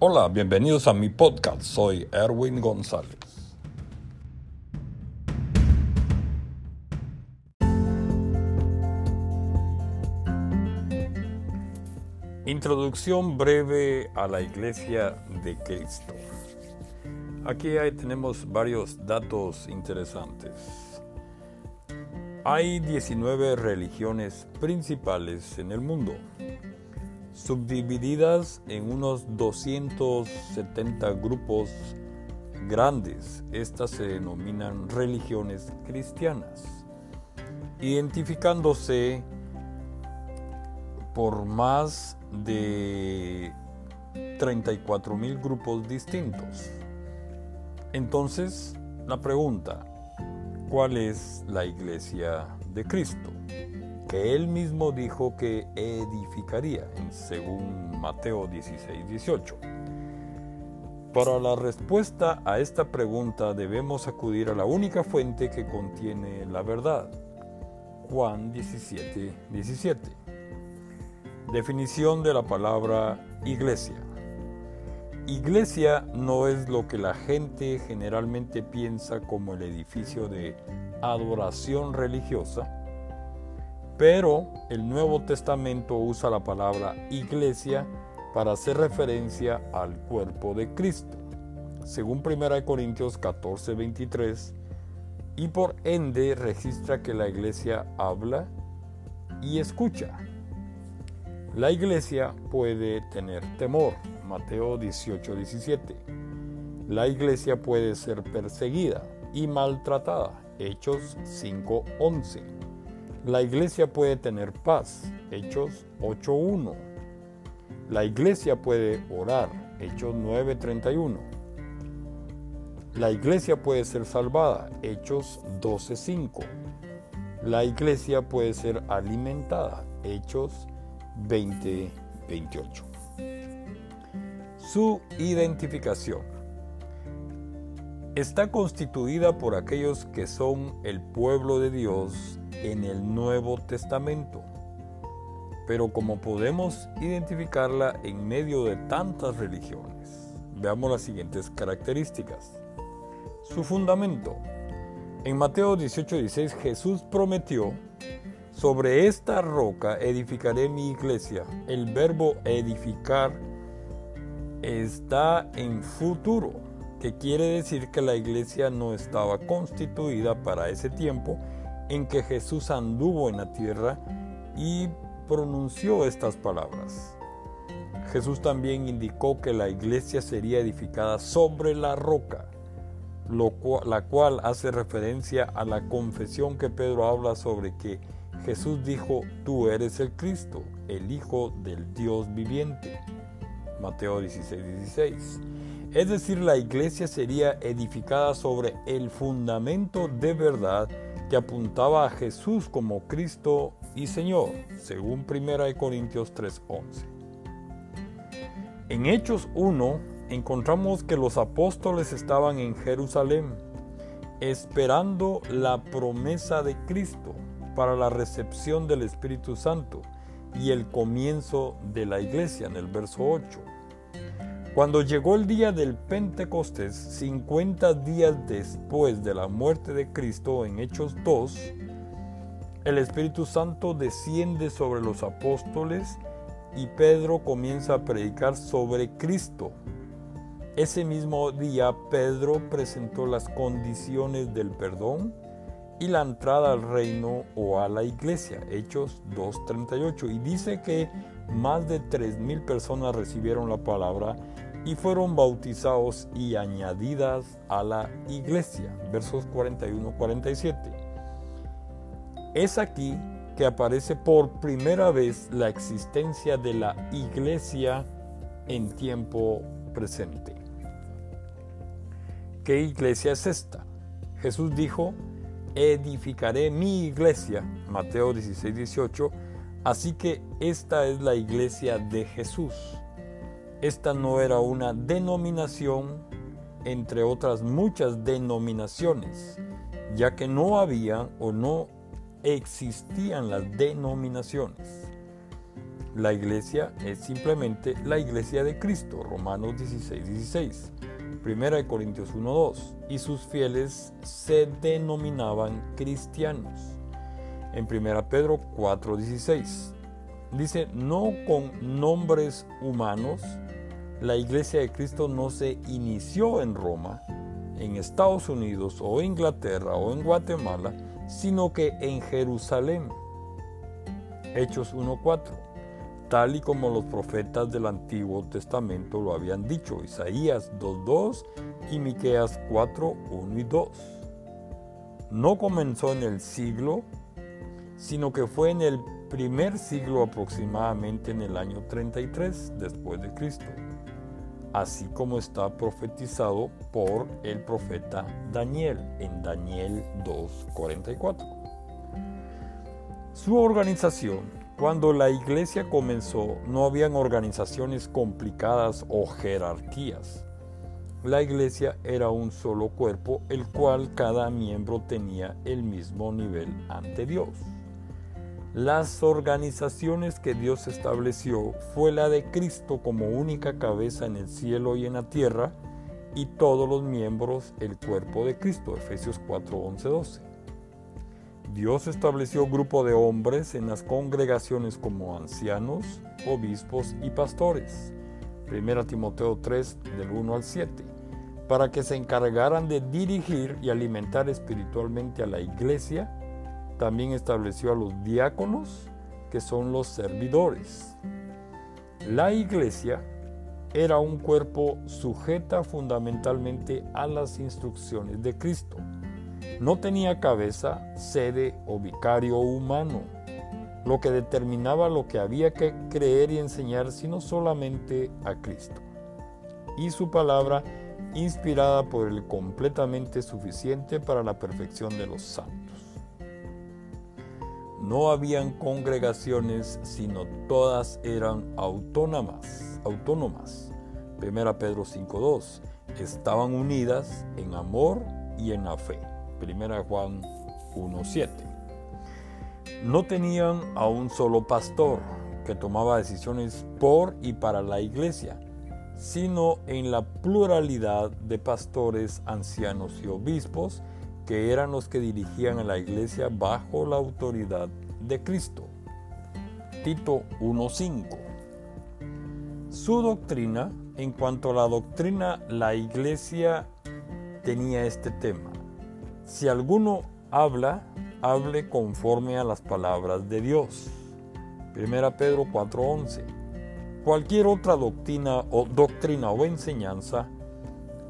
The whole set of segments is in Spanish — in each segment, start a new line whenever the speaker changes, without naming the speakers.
Hola, bienvenidos a mi podcast. Soy Erwin González. Introducción breve a la Iglesia de Cristo. Aquí tenemos varios datos interesantes. Hay 19 religiones principales en el mundo subdivididas en unos 270 grupos grandes. Estas se denominan religiones cristianas, identificándose por más de 34 mil grupos distintos. Entonces, la pregunta, ¿cuál es la iglesia de Cristo? Que él mismo dijo que edificaría, según Mateo 16, 18. Para la respuesta a esta pregunta debemos acudir a la única fuente que contiene la verdad, Juan 17, 17. Definición de la palabra iglesia. Iglesia no es lo que la gente generalmente piensa como el edificio de adoración religiosa, pero el Nuevo Testamento usa la palabra iglesia para hacer referencia al cuerpo de Cristo, según 1 Corintios 14, 23, y por ende registra que la iglesia habla y escucha. La iglesia puede tener temor, Mateo 18, 17. La iglesia puede ser perseguida y maltratada, Hechos 5, 11 la iglesia puede tener paz, Hechos 8.1. La iglesia puede orar, Hechos 9.31. La iglesia puede ser salvada, Hechos 12.5. La iglesia puede ser alimentada, Hechos 20.28. Su identificación está constituida por aquellos que son el pueblo de Dios en el Nuevo Testamento. Pero como podemos identificarla en medio de tantas religiones, veamos las siguientes características. Su fundamento. En Mateo 18:16 Jesús prometió, sobre esta roca edificaré mi iglesia. El verbo edificar está en futuro, que quiere decir que la iglesia no estaba constituida para ese tiempo en que Jesús anduvo en la tierra y pronunció estas palabras. Jesús también indicó que la iglesia sería edificada sobre la roca, la cual hace referencia a la confesión que Pedro habla sobre que Jesús dijo, tú eres el Cristo, el Hijo del Dios viviente. Mateo 16, 16. Es decir, la iglesia sería edificada sobre el fundamento de verdad que apuntaba a Jesús como Cristo y Señor, según 1 Corintios 3:11. En Hechos 1 encontramos que los apóstoles estaban en Jerusalén esperando la promesa de Cristo para la recepción del Espíritu Santo y el comienzo de la iglesia en el verso 8. Cuando llegó el día del Pentecostés, 50 días después de la muerte de Cristo en Hechos 2, el Espíritu Santo desciende sobre los apóstoles y Pedro comienza a predicar sobre Cristo. Ese mismo día Pedro presentó las condiciones del perdón y la entrada al reino o a la iglesia, Hechos 2.38, y dice que más de 3.000 personas recibieron la palabra y fueron bautizados y añadidas a la iglesia. Versos 41-47. Es aquí que aparece por primera vez la existencia de la iglesia en tiempo presente. ¿Qué iglesia es esta? Jesús dijo, edificaré mi iglesia, Mateo 16, 18, así que esta es la iglesia de Jesús. Esta no era una denominación entre otras muchas denominaciones, ya que no había o no existían las denominaciones. La iglesia es simplemente la iglesia de Cristo, Romanos 16, 16. 1 Corintios 1, 2. Y sus fieles se denominaban cristianos. En 1 Pedro 4, 16. Dice, no con nombres humanos, la iglesia de Cristo no se inició en Roma, en Estados Unidos o Inglaterra o en Guatemala, sino que en Jerusalén. Hechos 1.4, tal y como los profetas del Antiguo Testamento lo habían dicho, Isaías 2.2 y Miqueas 4.1 y 2. No comenzó en el siglo, sino que fue en el primer siglo aproximadamente en el año 33 después de Cristo así como está profetizado por el profeta Daniel en Daniel 2.44. Su organización, cuando la iglesia comenzó, no habían organizaciones complicadas o jerarquías. La iglesia era un solo cuerpo, el cual cada miembro tenía el mismo nivel ante Dios. Las organizaciones que Dios estableció fue la de Cristo como única cabeza en el cielo y en la tierra y todos los miembros el cuerpo de Cristo, Efesios 4, 11, 12. Dios estableció grupo de hombres en las congregaciones como ancianos, obispos y pastores, 1 Timoteo 3 del 1 al 7, para que se encargaran de dirigir y alimentar espiritualmente a la iglesia también estableció a los diáconos, que son los servidores. La iglesia era un cuerpo sujeta fundamentalmente a las instrucciones de Cristo. No tenía cabeza, sede o vicario humano, lo que determinaba lo que había que creer y enseñar, sino solamente a Cristo. Y su palabra inspirada por el completamente suficiente para la perfección de los santos no habían congregaciones, sino todas eran autónomas, autónomas. 1 Pedro 5.2. Estaban unidas en amor y en la fe. 1 Juan 1.7. No tenían a un solo pastor que tomaba decisiones por y para la iglesia, sino en la pluralidad de pastores, ancianos y obispos que eran los que dirigían a la iglesia bajo la autoridad de Cristo. Tito 1.5. Su doctrina, en cuanto a la doctrina, la iglesia tenía este tema. Si alguno habla, hable conforme a las palabras de Dios. 1 Pedro 4:11. Cualquier otra doctrina o doctrina o enseñanza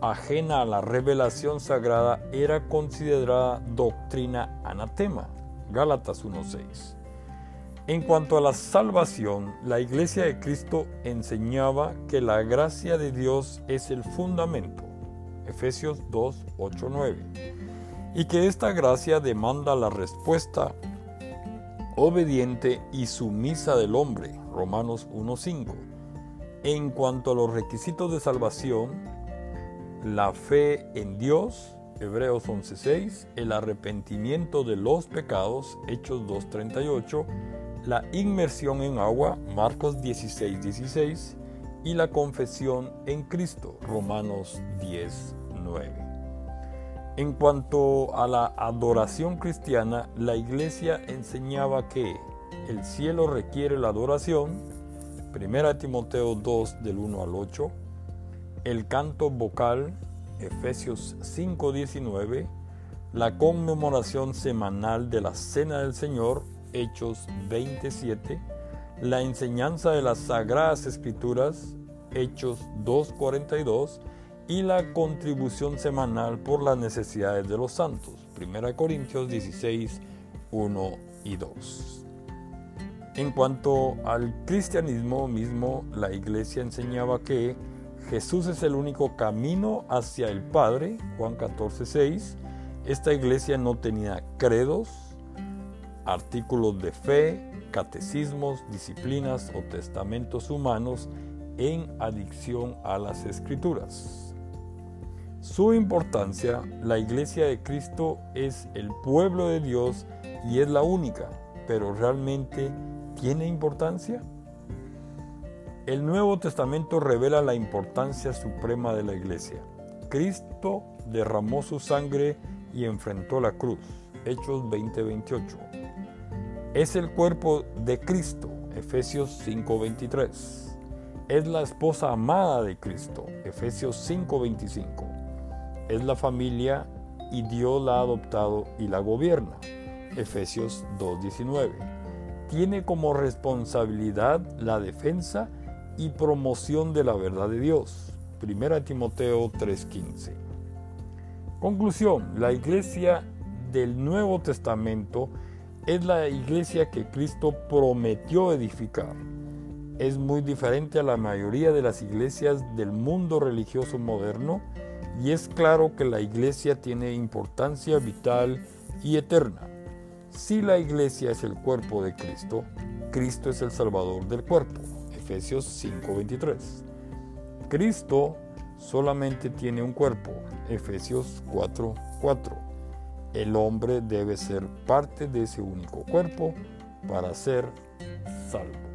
ajena a la revelación sagrada era considerada doctrina anatema. Gálatas 1.6. En cuanto a la salvación, la Iglesia de Cristo enseñaba que la gracia de Dios es el fundamento. Efesios 2, 9. Y que esta gracia demanda la respuesta obediente y sumisa del hombre. Romanos 1.5. En cuanto a los requisitos de salvación, la fe en Dios, Hebreos 11:6, el arrepentimiento de los pecados, Hechos 2:38, la inmersión en agua, Marcos 16:16, y la confesión en Cristo, Romanos 10:9. En cuanto a la adoración cristiana, la iglesia enseñaba que el cielo requiere la adoración, 1 Timoteo 2 del 1 al 8, el canto vocal, Efesios 5:19, la conmemoración semanal de la Cena del Señor, Hechos 27, la enseñanza de las Sagradas Escrituras, Hechos 2:42, y la contribución semanal por las necesidades de los santos, 1 Corintios 16, 1 y 2. En cuanto al cristianismo mismo, la iglesia enseñaba que Jesús es el único camino hacia el Padre, Juan 14, 6. Esta iglesia no tenía credos, artículos de fe, catecismos, disciplinas o testamentos humanos en adicción a las escrituras. Su importancia, la iglesia de Cristo es el pueblo de Dios y es la única, pero realmente ¿tiene importancia? El Nuevo Testamento revela la importancia suprema de la iglesia. Cristo derramó su sangre y enfrentó la cruz. Hechos 20:28. Es el cuerpo de Cristo. Efesios 5:23. Es la esposa amada de Cristo. Efesios 5:25. Es la familia y Dios la ha adoptado y la gobierna. Efesios 2:19. Tiene como responsabilidad la defensa y promoción de la verdad de Dios. 1 Timoteo 3:15. Conclusión, la iglesia del Nuevo Testamento es la iglesia que Cristo prometió edificar. Es muy diferente a la mayoría de las iglesias del mundo religioso moderno y es claro que la iglesia tiene importancia vital y eterna. Si la iglesia es el cuerpo de Cristo, Cristo es el Salvador del cuerpo. Efesios 5:23. Cristo solamente tiene un cuerpo. Efesios 4:4. El hombre debe ser parte de ese único cuerpo para ser salvo.